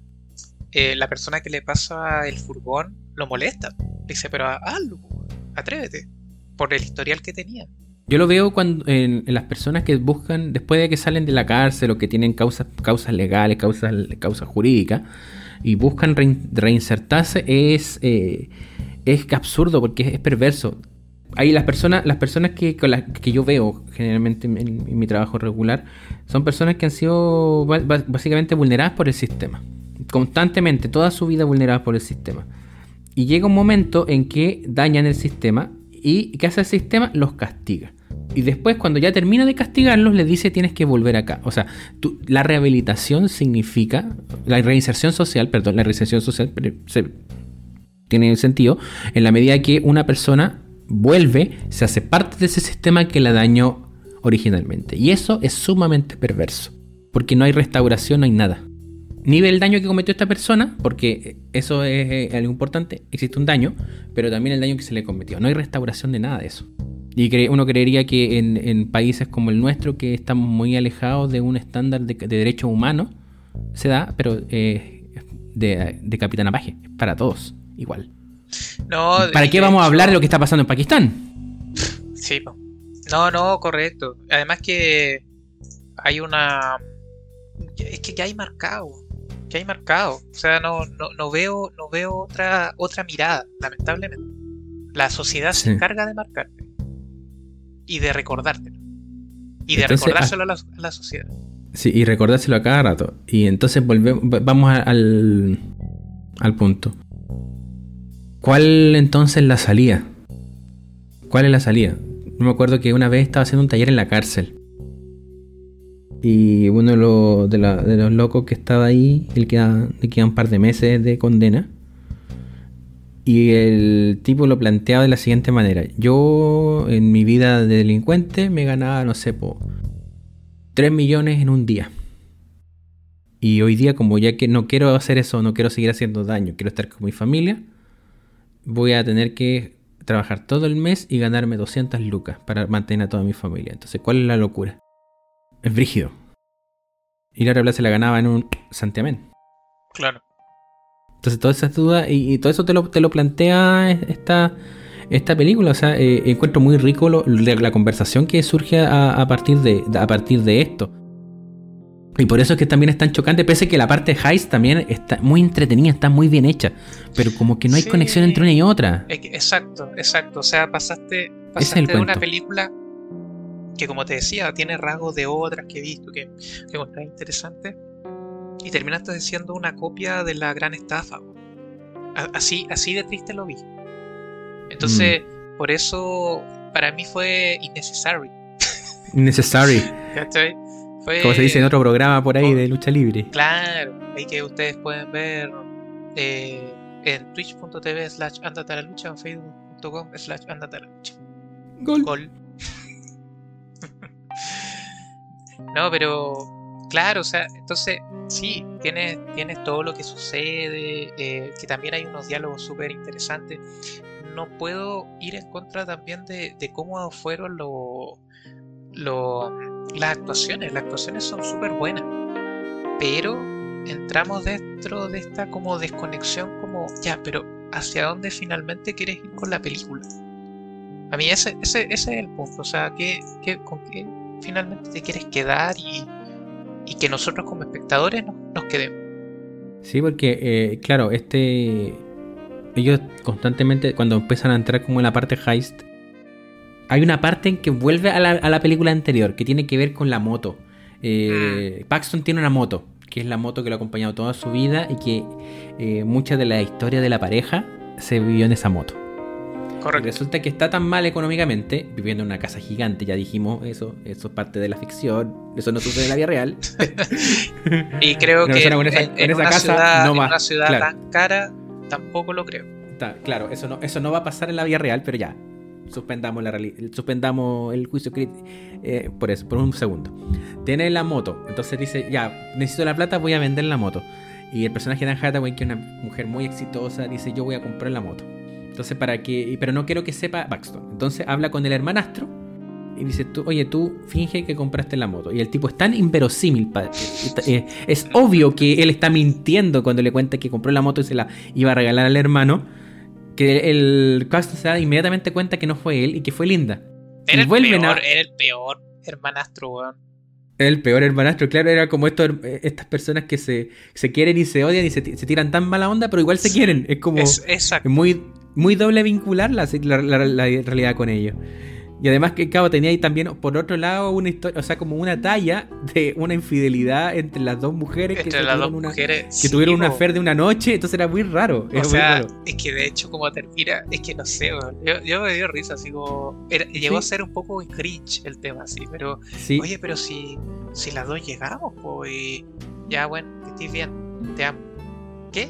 eh, la persona que le pasa el furgón lo molesta. Dice, pero hazlo, atrévete, por el historial que tenía. Yo lo veo cuando en, las personas que buscan, después de que salen de la cárcel o que tienen causas, causas legales, causas, causas jurídicas, y buscan reinsertarse, es, eh, es absurdo porque es, perverso. Ahí las personas, las personas que, que yo veo generalmente en, mi trabajo regular son personas que han sido básicamente vulneradas por el sistema. Constantemente, toda su vida vulneradas por el sistema. Y llega un momento en que dañan el sistema y ¿qué hace el sistema? Los castiga Y después, cuando ya termina de castigarlos, les dice tienes que volver acá. O sea, la rehabilitación significa, la reinserción social, perdón, la reinserción social tiene sentido en la medida que una persona vuelve, se hace parte de ese sistema que la dañó originalmente. Y eso es sumamente perverso, porque no hay restauración, no hay nada. Ni ve el daño que cometió esta persona, porque eso es algo importante, existe un daño, pero también el daño que se le cometió. No hay restauración de nada de eso. Y uno creería que en, países como el nuestro, que estamos muy alejados de un estándar de, derechos humanos, se da, pero eh, de, de Capitana Paje, para todos, igual. ¿Para qué vamos a hablar de lo que está pasando en Pakistán? Sí, no, no, correcto. Además que hay una... Es que ya hay marcado, que hay marcado. O sea, no, no, veo, no veo otra, otra mirada, lamentablemente. La sociedad se encarga de marcarte y de recordártelo. Y de recordárselo a, la, sociedad. Sí, y recordárselo a cada rato. Y entonces volvemos, vamos al, al punto. ¿Cuál entonces la salida? ¿Cuál es la salida? No me acuerdo que una vez estaba haciendo un taller en la cárcel. Y uno de, los locos que estaba ahí, él queda, le quedan un par de meses de condena. Y el tipo lo planteaba de la siguiente manera. Yo en mi vida de delincuente me ganaba, no sé, po, 3 millones en un día. Y hoy día como ya que no quiero hacer eso, no quiero seguir haciendo daño, quiero estar con mi familia, voy a tener que trabajar todo el mes y ganarme 200 lucas para mantener a toda mi familia. Entonces, ¿cuál es la locura? Es brígido. Y la Blas se la ganaba en un santiamén. Claro. Entonces, todas esas dudas y, todo eso te lo, te lo plantea esta, esta película. O sea, eh, encuentro muy rico la conversación que surge a, partir de, a partir de esto. Y por eso es que también es tan chocante, pese a que la parte de Heist también está muy entretenida, está muy bien hecha, pero como que no hay conexión entre una y otra. Exacto, exacto. O sea, pasaste, pasaste de una película que, como te decía, tiene rasgos de otras que he visto que, que encontré interesante y terminaste diciendo una copia de la gran estafa. Así, así de triste lo vi. Entonces, mm. por eso para mí fue innecesario. Innecessary. Como se dice en otro programa por ahí de lucha libre. Claro, ahí que ustedes pueden ver eh, en twitch.tv slash lucha, en facebook.com slash lucha. Gol. Gol. no, pero Claro, o sea, entonces sí, tienes, tienes todo lo que sucede, eh, que también hay unos diálogos súper interesantes. No puedo ir en contra también de, cómo fueron lo, las actuaciones. Las actuaciones son súper buenas, pero entramos dentro de esta como desconexión, como ya, pero ¿hacia dónde finalmente quieres ir con la película? A mí ese, ese, ese es el punto, o sea, ¿qué, qué, ¿con qué finalmente te quieres quedar y y que nosotros como espectadores nos, quedemos. Sí, porque, eh, claro, este. Ellos constantemente, cuando empiezan a entrar como en la parte heist, hay una parte en que vuelve a la, película anterior, que tiene que ver con la moto. Eh, mm. Paxton tiene una moto, que es la moto que lo ha acompañado toda su vida y que eh, mucha de la historia de la pareja se vivió en esa moto. Resulta que está tan mal económicamente, viviendo en una casa gigante, ya dijimos eso, eso es parte de la ficción, eso no sucede en la vida real. y creo que en, una ciudad, no una ciudad tan cara, tampoco lo creo. claro, eso no, eso no va a pasar en la vida real, pero ya, suspendamos, la suspendamos el juicio eh, por eso, por un segundo. Tiene la moto, entonces dice, ya, necesito la plata, voy a vender la moto. Y el personaje de Anne Hathaway, que es una mujer muy exitosa, dice, yo voy a comprar la moto. Entonces, para que. Pero no quiero que sepa Baxton. Entonces habla con el hermanastro y dice: tú, Oye, tú finge que compraste la moto. Y el tipo es tan inverosímil. Eh, es obvio que él está mintiendo cuando le cuenta que compró la moto y se la iba a regalar al hermano. Que el Caston se da inmediatamente cuenta que no fue él y que fue Linda. Era, el, peor, era el peor hermanastro, weón. El peor hermanastro, claro, era como estos, estas personas que se, se quieren y se odian y se, tiran tan mala onda, pero igual se quieren. Es como es, muy, muy doble vincular la, la, realidad con ellos. Y además que Cabo tenía ahí también, por otro lado, una historia, o sea, como una talla de una infidelidad entre las dos mujeres Entre que las tuvieron dos una, mujeres. que sí, tuvieron una affair de una noche, entonces era muy raro. O era muy sea, raro. es que de hecho como termina, es que no sé, yo, yo me dio risa, así como... era- llegó a ser un poco cringe el tema, así, pero... Sí, Oye, pero si, si las dos llegamos, pues... Ya, bueno, que estés bien, te amo. ¿Qué?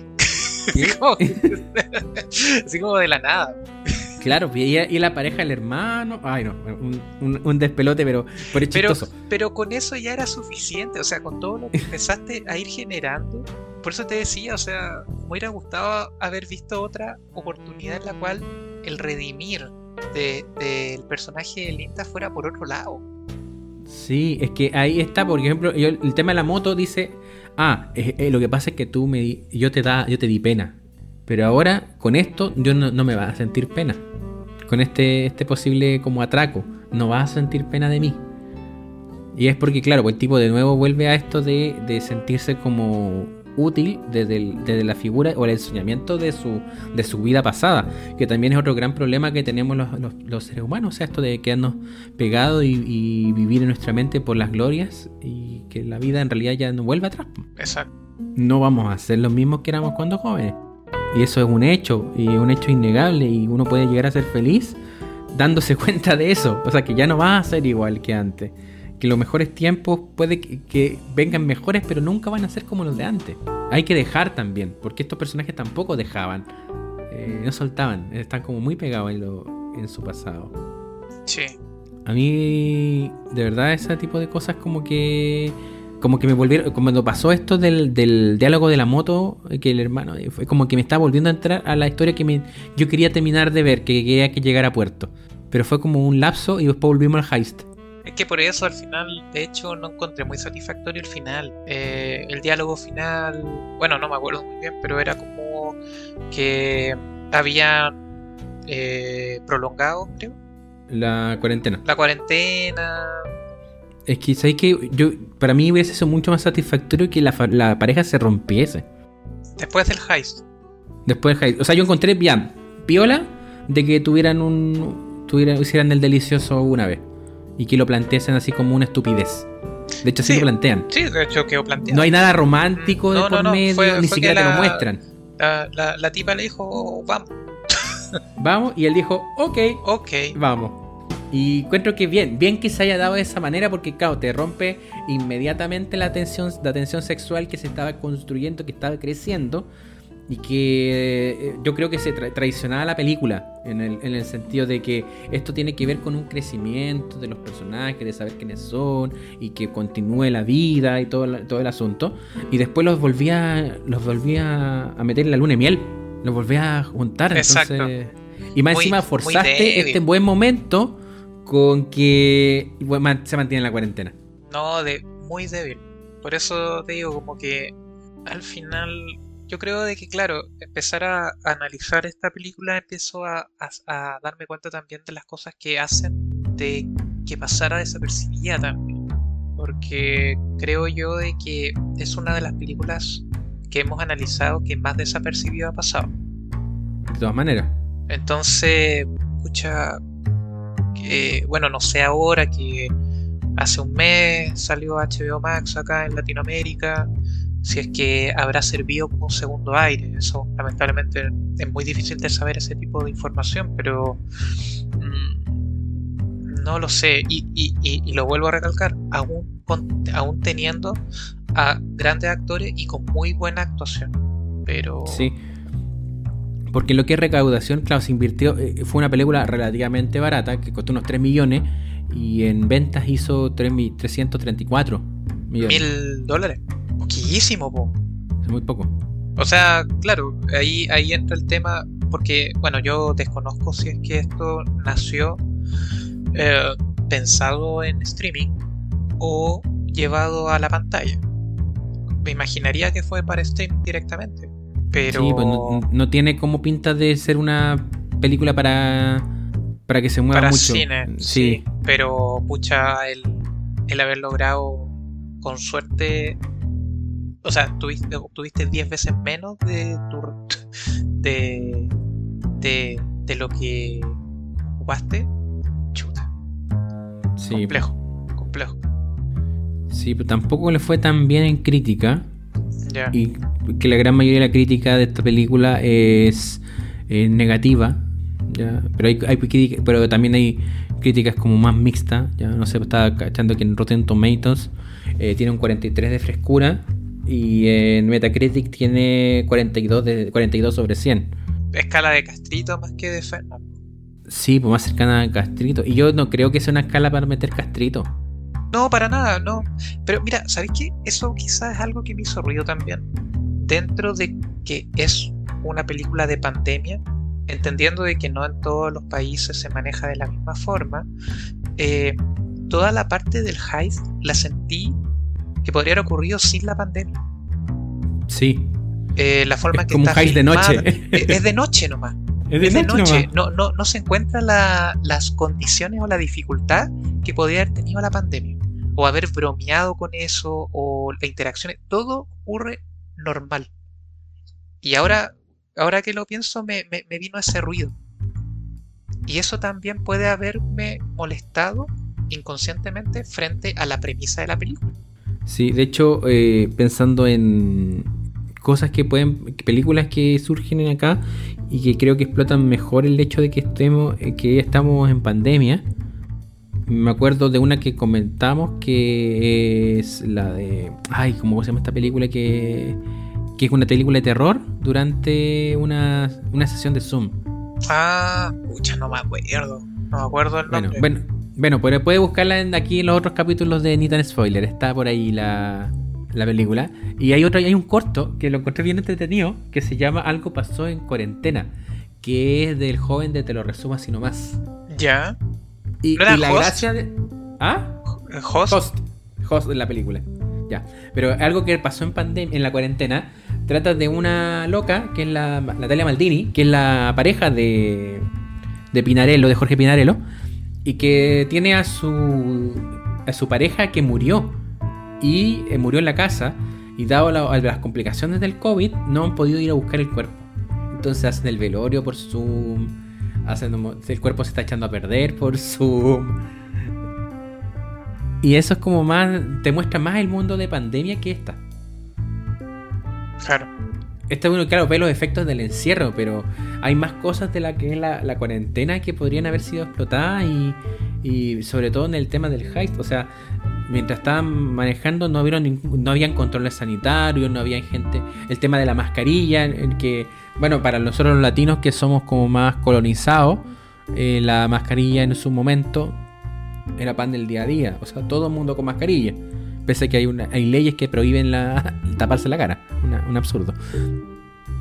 ¿Qué? Como que- así como de la nada. claro, y, y la pareja del hermano, ay no, un, un- un despelote, pero, pero es Pero, chistoso. pero con eso ya era suficiente, o sea, con todo lo que empezaste a ir generando. Por eso te decía, o sea, me hubiera gustado haber visto otra oportunidad en la cual el redimir de- del personaje de Linda fuera por otro lado. Sí, es que ahí está, por ejemplo, yo- el tema de la moto dice, ah, lo que pasa es que tú me di- yo te da, yo te di pena, pero ahora con esto yo no, no me vas a sentir pena, con este, este posible como atraco, no vas a sentir pena de mí. Y es porque, claro, pues el tipo de nuevo vuelve a esto de, de sentirse como útil desde, el- desde la figura o el ensoñamiento de su, de su vida pasada, que también es otro gran problema que tenemos los, los- los seres humanos, o sea, esto de quedarnos pegados y, y vivir en nuestra mente por las glorias y que la vida en realidad ya no vuelve atrás. Exacto. No vamos a ser los mismos que éramos cuando jóvenes. Y eso es un hecho, y un hecho innegable, y uno puede llegar a ser feliz dándose cuenta de eso. O sea, que ya no va a ser igual que antes. Que los mejores tiempos puede que, que vengan mejores, pero nunca van a ser como los de antes. Hay que dejar también, porque estos personajes tampoco dejaban, eh, no soltaban, están como muy pegados en, lo, en su pasado. Sí. A mí, de verdad, ese tipo de cosas como que. Como que me volvieron. Cuando pasó esto del, del diálogo de la moto, que el hermano. eh, Fue como que me estaba volviendo a entrar a la historia que me, yo quería terminar de ver, que quería que llegara a puerto. Pero fue como un lapso y después volvimos al heist. Es que por eso al final, de hecho, no encontré muy satisfactorio el final. Eh, el diálogo final, bueno, no me acuerdo muy bien, pero era como que habían eh, prolongado, creo, La cuarentena. la cuarentena. Es que, ¿sabes que Yo, para mí hubiese sido mucho más satisfactorio que la, la pareja se rompiese. Después del heist. Después del heist. O sea, yo encontré bien, piola, de que tuvieran un. Tuvieran, hicieran el delicioso una vez. Y que lo planteasen así como una estupidez. De hecho, así Sí. lo plantean. Sí, de hecho quedó planteado. No hay nada romántico de No, no, por no, medio, fue- ni fue siquiera te lo muestran. La, la- la tipa le dijo, vamos, Vamos, y él dijo, ok, ok. vamos. Y encuentro que bien, bien que se haya dado de esa manera porque, claro, te rompe inmediatamente la tensión, la tensión sexual que se estaba construyendo, que estaba creciendo. Y que eh, yo creo que se tra- traicionaba la película en el, en el sentido de que esto tiene que ver con un crecimiento de los personajes, de saber quiénes son y que continúe la vida y todo, la- todo el asunto. Y después los volvía, los volvía a meter en la luna de miel, los volvía a juntar. Exacto. Entonces, y más Muy- encima forzaste este buen momento con que bueno, se mantiene en la cuarentena. No, de muy débil. Por eso te digo, como que al final, yo creo de que, claro, empezar a analizar esta película, empiezo a, a- a darme cuenta también de las cosas que hacen de que pasara desapercibida también. Porque creo yo de que es una de las películas que hemos analizado que más desapercibido ha pasado. De todas maneras. Entonces, escucha, que, bueno, no sé ahora que hace un mes salió HBO Max acá en Latinoamérica, si es que habrá servido como un segundo aire. Eso lamentablemente es muy difícil de saber ese tipo de información, pero mm, no lo sé. Y, y- y- y lo vuelvo a recalcar, aún, con- aún teniendo a grandes actores y con muy buena actuación. Pero Sí. Porque lo que es recaudación, claro, se invirtió. eh, fue una película relativamente barata, que costó unos 3 millones. Y en ventas hizo 3 mi- 334 millones. mil dólares. Poquísimo, po. Es muy poco. O sea, claro, ahí, ahí entra el tema, porque, bueno, yo desconozco si es que esto nació eh, pensado en streaming o llevado a la pantalla. Me imaginaría que fue para streaming directamente, pero... Sí, pues no, no tiene como pinta de ser una película para. Para que se mueva para mucho. cine, sí. Sí. Pero, pucha, el, el haber logrado con suerte. O sea, tuviste, obtuviste 10 veces menos de tu. de. de, de lo que ocupaste. Chuta. Sí. Complejo, complejo. Sí, pero tampoco le fue tan bien en crítica. Ya. Y que la gran mayoría de la crítica de esta película es, es negativa. ¿ya? Pero, hay, hay crítica- pero también hay críticas como más mixtas. Ya no sé, estaba cachando que en Rotten Tomatoes eh, tiene un 43 de frescura. Y en Metacritic tiene 42, de, 42 sobre 100. Escala de castrito más que de Fernan. Sí, pues más cercana a Castrito. Y yo no creo que sea una escala para meter Castrito. No, para nada, no. Pero mira, ¿sabes qué? Eso quizás es algo que me hizo ruido también. Dentro de que es una película de pandemia, entendiendo de que no en todos los países se maneja de la misma forma, eh, toda la parte del heist la sentí que podría haber ocurrido sin la pandemia. Sí. Eh, la forma Es que como un está heist de noche. Es es de noche nomás. Es Es de noche. No, no, no se encuentran la- las condiciones o la dificultad que podría haber tenido la pandemia. O haber bromeado con eso, o la interacción. Todo ocurre normal. Y ahora, ahora que lo pienso, me, me- me vino ese ruido. Y eso también puede haberme molestado inconscientemente frente a la premisa de la película. Sí, de hecho, eh, pensando en cosas que pueden, películas que surgen en acá y que creo que explotan mejor el hecho de que estemos, eh, que estamos en pandemia. Me acuerdo de una que comentamos que es la de, ay, ¿cómo se llama esta película que, que es una película de terror durante una, una sesión de Zoom? Ah, pucha, no me acuerdo. No me acuerdo el nombre. bueno, bueno, pero puede buscarla en- aquí en los otros capítulos de Nitan Spoiler. Está por ahí la, la película. Y hay otro, hay un corto que lo encontré bien entretenido que se llama Algo pasó en cuarentena. Que es del joven de Te lo resumo así nomás. Ya. Y, ¿No era y la Host? gracia de. ¿Ah? Host. Host. Host de la película. Ya. Pero algo que pasó en pandemia, en la cuarentena, trata de una loca, que es la Natalia Maldini, que es la pareja de, de Pinarello, de Jorge Pinarello, y que tiene a su a su pareja que murió. Y eh, murió en la casa. Y dado las complicaciones del COVID, no han podido ir a buscar el cuerpo. Entonces hacen el velorio por Zoom. Hacen el cuerpo se está echando a perder por Zoom. Y eso es como más. Te muestra más el mundo de pandemia que esta. Claro. Esta, bueno, claro, ve los efectos del encierro, pero hay más cosas de la que es la, cuarentena que podrían haber sido explotadas y, y sobre todo en el tema del heist. O sea, mientras estaban manejando no, vieron no habían controles sanitarios, no había gente. El tema de la mascarilla, en que, bueno, para nosotros los latinos que somos como más colonizados, eh, la mascarilla en su momento era pan del día a día. O sea, todo el mundo con mascarilla. Pese a que hay, una, hay leyes que prohíben la, taparse la cara. Una- un absurdo.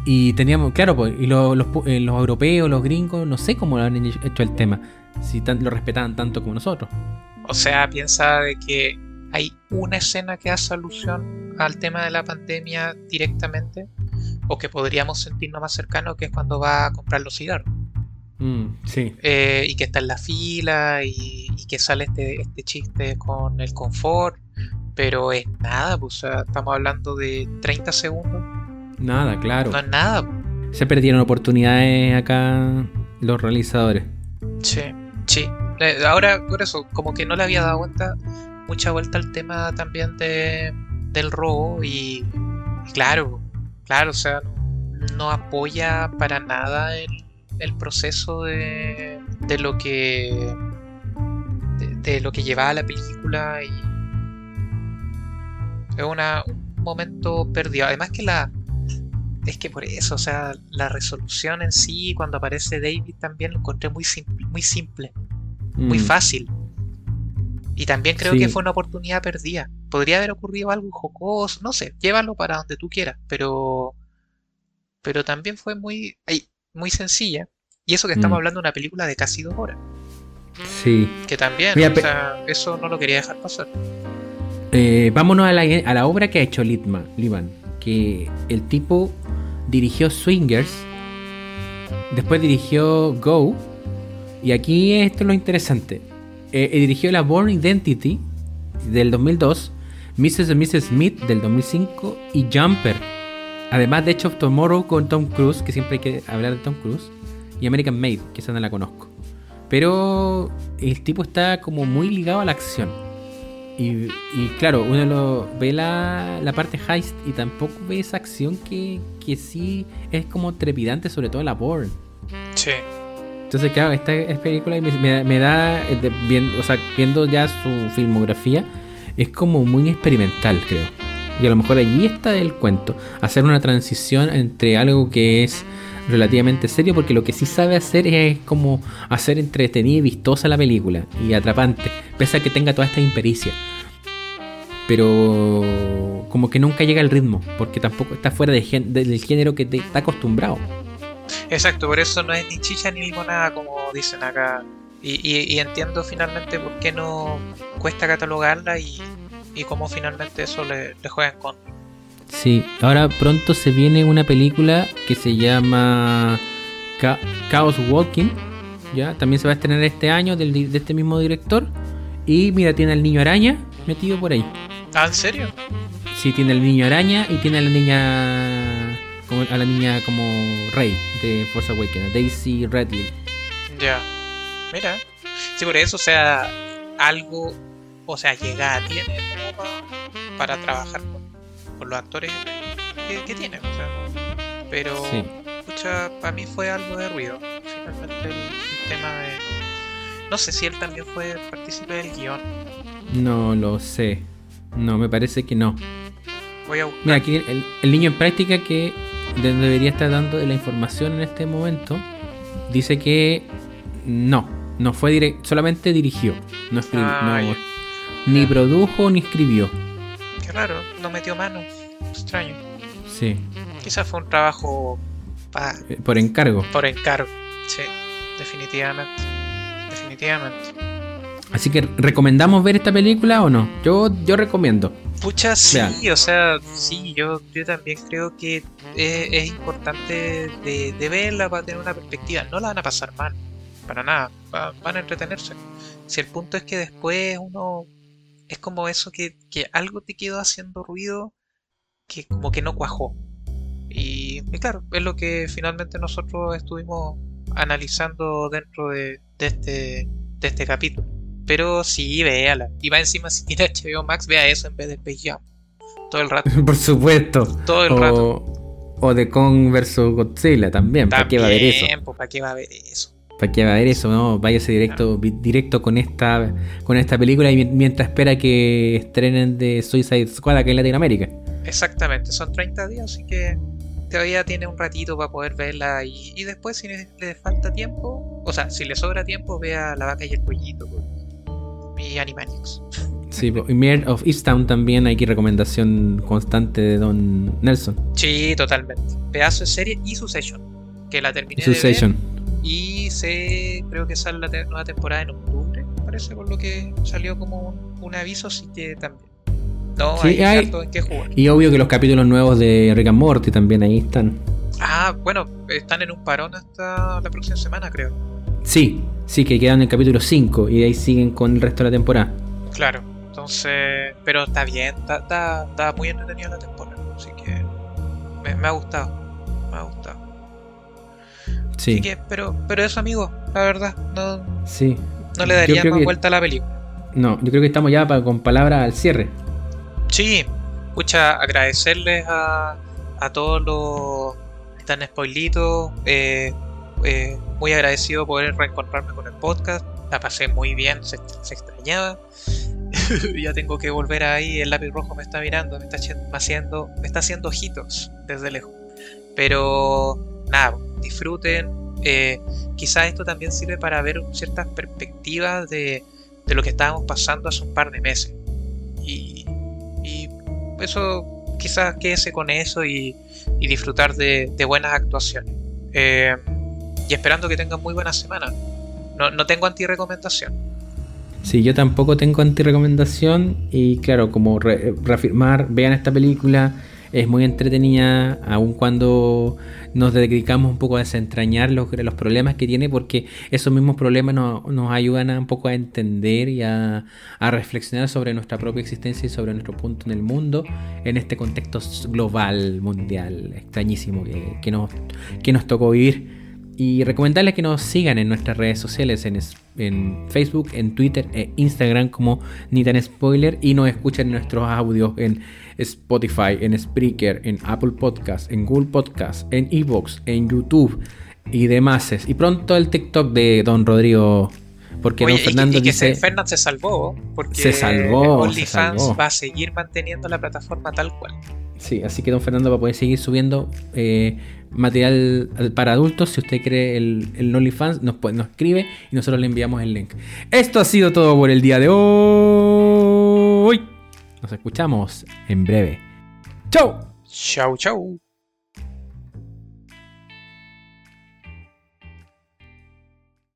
Y teníamos, claro, pues, y lo- los, eh, los europeos, los gringos, no sé cómo lo han hecho el tema. Si tan- lo respetaban tanto como nosotros. O sea, piensa de que hay una escena que hace alusión al tema de la pandemia directamente, o que podríamos sentirnos más cercano, que es cuando va a comprar los cigarros. Mm, sí. Eh, y que está en la fila y, y que sale este, este chiste con el confort, pero es nada, pues, o sea, estamos hablando de 30 segundos, Nada, claro. no es nada. Se perdieron oportunidades acá los realizadores. Sí, sí. Eh, Ahora, por eso, como que no le había dado vuelta, mucha vuelta al tema también de, del robo y, y claro, claro, o sea, no, no apoya para nada el, el proceso de, de lo que de, de lo que llevaba la película y es una, un momento perdido. Además que la es que por eso, o sea, la resolución en sí, cuando aparece David también lo encontré muy simple, muy simple, muy Mm, fácil. Y también creo Sí. que fue una oportunidad perdida. Podría haber ocurrido algo jocoso, no sé, llévalo para donde tú quieras, pero pero también fue muy ay, muy sencilla. Y eso que estamos Mm. hablando de una película de casi dos horas, Sí. que también, Mira, o sea, eso no lo quería dejar pasar. Eh, vámonos a la, obra que ha hecho Litman. Que el tipo dirigió Swingers. Después dirigió Go. Y aquí esto es lo interesante. Eh, eh, dirigió la Born Identity del 2002. Mrs. and Mrs. Smith del 2005. Y Jumper. Además de of Tomorrow con Tom Cruise. Que siempre hay que hablar de Tom Cruise. Y American Made, que esa no la conozco. Pero el tipo está como muy ligado a la acción. Y, claro, uno lo, ve la, la, parte heist y tampoco ve esa acción que, que sí es como trepidante, sobre todo la Bourne. Sí. Entonces, claro, esta película me, me, da, bien, o sea, viendo ya su filmografía, es como muy experimental, creo. Y a lo mejor allí está el cuento, hacer una transición entre algo que es relativamente serio porque lo que sí sabe hacer es como hacer entretenida y vistosa la película y atrapante, pese a que tenga toda esta impericia. Pero como que nunca llega al ritmo, porque tampoco está fuera del género que te está acostumbrado. Exacto, por eso no es ni chicha ni limonada como dicen acá. Y, entiendo finalmente por qué no cuesta catalogarla y, y cómo finalmente eso le, le juega. Sí, ahora pronto se viene una película que se llama Chaos Walking. Ya, también se va a estrenar este año de este mismo director. Y mira, tiene al niño araña metido por ahí. ¿Ah, en serio? Sí, tiene al niño araña y tiene a la niña. Como, a la niña como Rey de Force Awakens, Daisy Redley. Ya. Mira. Sí, por eso, o sea, algo. O sea, llega tiene como para trabajar con por los actores que, tiene. pero, para mí fue algo de ruido. Finalmente el, tema de... No sé si él también fue partícipe del guion. No lo sé. No, me parece que no. Voy a Mira, aquí el, niño en práctica que debería estar dando de la información en este momento dice que no, no fue directo, solamente dirigió, no escribió, ah, ni produjo ni escribió raro, no metió mano. Extraño. Sí. Quizás fue un trabajo eh, por encargo. Por encargo, sí, definitivamente. Definitivamente. Así que, ¿recomendamos ver esta película o no? Yo, yo recomiendo. Pucha, sí, o sea, sí, yo, yo también creo que es, importante de, verla para tener una perspectiva. No la van a pasar mal, para nada, van a entretenerse. Si el punto es que después uno es como eso que, algo te quedó haciendo ruido que como que no cuajó. Y, claro, es lo que finalmente nosotros estuvimos analizando dentro de, este, de este capítulo. Pero sí, véala. Y va encima, si tiene HBO Max, vea eso en vez de Space Jam. Todo el rato. Por supuesto. Todo el rato. O de Kong vs Godzilla también. ¿Para qué va a haber eso? ¿Para qué va a haber eso? ¿Para qué va a haber eso? No, váyase directo, directo con esta con esta película y mientras espera que estrenen de Suicide Squad acá en Latinoamérica. Exactamente, son 30 días, así que todavía tiene un ratito para poder verla y, después si le, falta tiempo, o sea, si le sobra tiempo, vea La Vaca y el Pollito y Animaniacs. Sí, y Mayor of Easttown también hay que recomendación constante de Don Nelson. Sí, totalmente. Pedazo de serie y Succession, que la terminé Succession. de ver y se creo que sale la nueva temporada en octubre, parece, por lo que salió como un, aviso, así que también. No, hay, en qué jugar. Y obvio que los capítulos nuevos de Rick and Morty también ahí están. Ah, bueno, están en un parón hasta la próxima semana, creo. Sí, sí, que quedan en el capítulo 5 y de ahí siguen con el resto de la temporada. Claro, entonces, pero está bien, está, está, muy entretenida la temporada, así que me ha gustado, me ha gustado. Sí. pero, pero eso, amigo, la verdad, no, sí. no le daría más vuelta a la película. No, yo creo que estamos ya con palabras al cierre. Sí, escucha, agradecerles a, a todos los que están spoilitos. Eh, eh, muy agradecido por poder reencontrarme con el podcast. La pasé muy bien, se, extrañaba. ya tengo que volver ahí, el lápiz rojo me está mirando, me está haciendo, me está haciendo ojitos desde lejos. Pero nada, disfruten. Eh, quizás esto también sirve para ver ciertas perspectivas de, lo que estábamos pasando hace un par de meses. Y, eso quizás quédese con eso y, disfrutar de, buenas actuaciones. Eh, y esperando que tengan muy buena semana. No, no tengo anti-recomendación. Sí, yo tampoco tengo anti-recomendación. Y claro, como reafirmar, vean esta película es muy entretenida, aun cuando nos dedicamos un poco a desentrañar los, los problemas que tiene, porque esos mismos problemas nos ayudan a, un poco a entender y a, reflexionar sobre nuestra propia existencia y sobre nuestro punto en el mundo, en este contexto global, mundial, extrañísimo que, nos, que nos tocó vivir. Y recomendarles que nos sigan en nuestras redes sociales, en, en Facebook, en Twitter e Instagram como Nitan Spoiler. Y nos escuchen nuestros audios en Spotify, en Spreaker, en Apple Podcast, en Google Podcast, en Evox, en YouTube y demás. Y pronto el TikTok de Don Rodrigo. Porque Don Fernando y, que se, se salvó. Porque se salvó. OnlyFans va a seguir manteniendo la plataforma tal cual. Sí, así que Don Fernando va a poder seguir subiendo eh, material para adultos. Si usted cree el, el OnlyFans, nos, nos escribe y nosotros le enviamos el link. Esto ha sido todo por el día de hoy. Nos escuchamos en breve. ¡Chau! Chau, chau.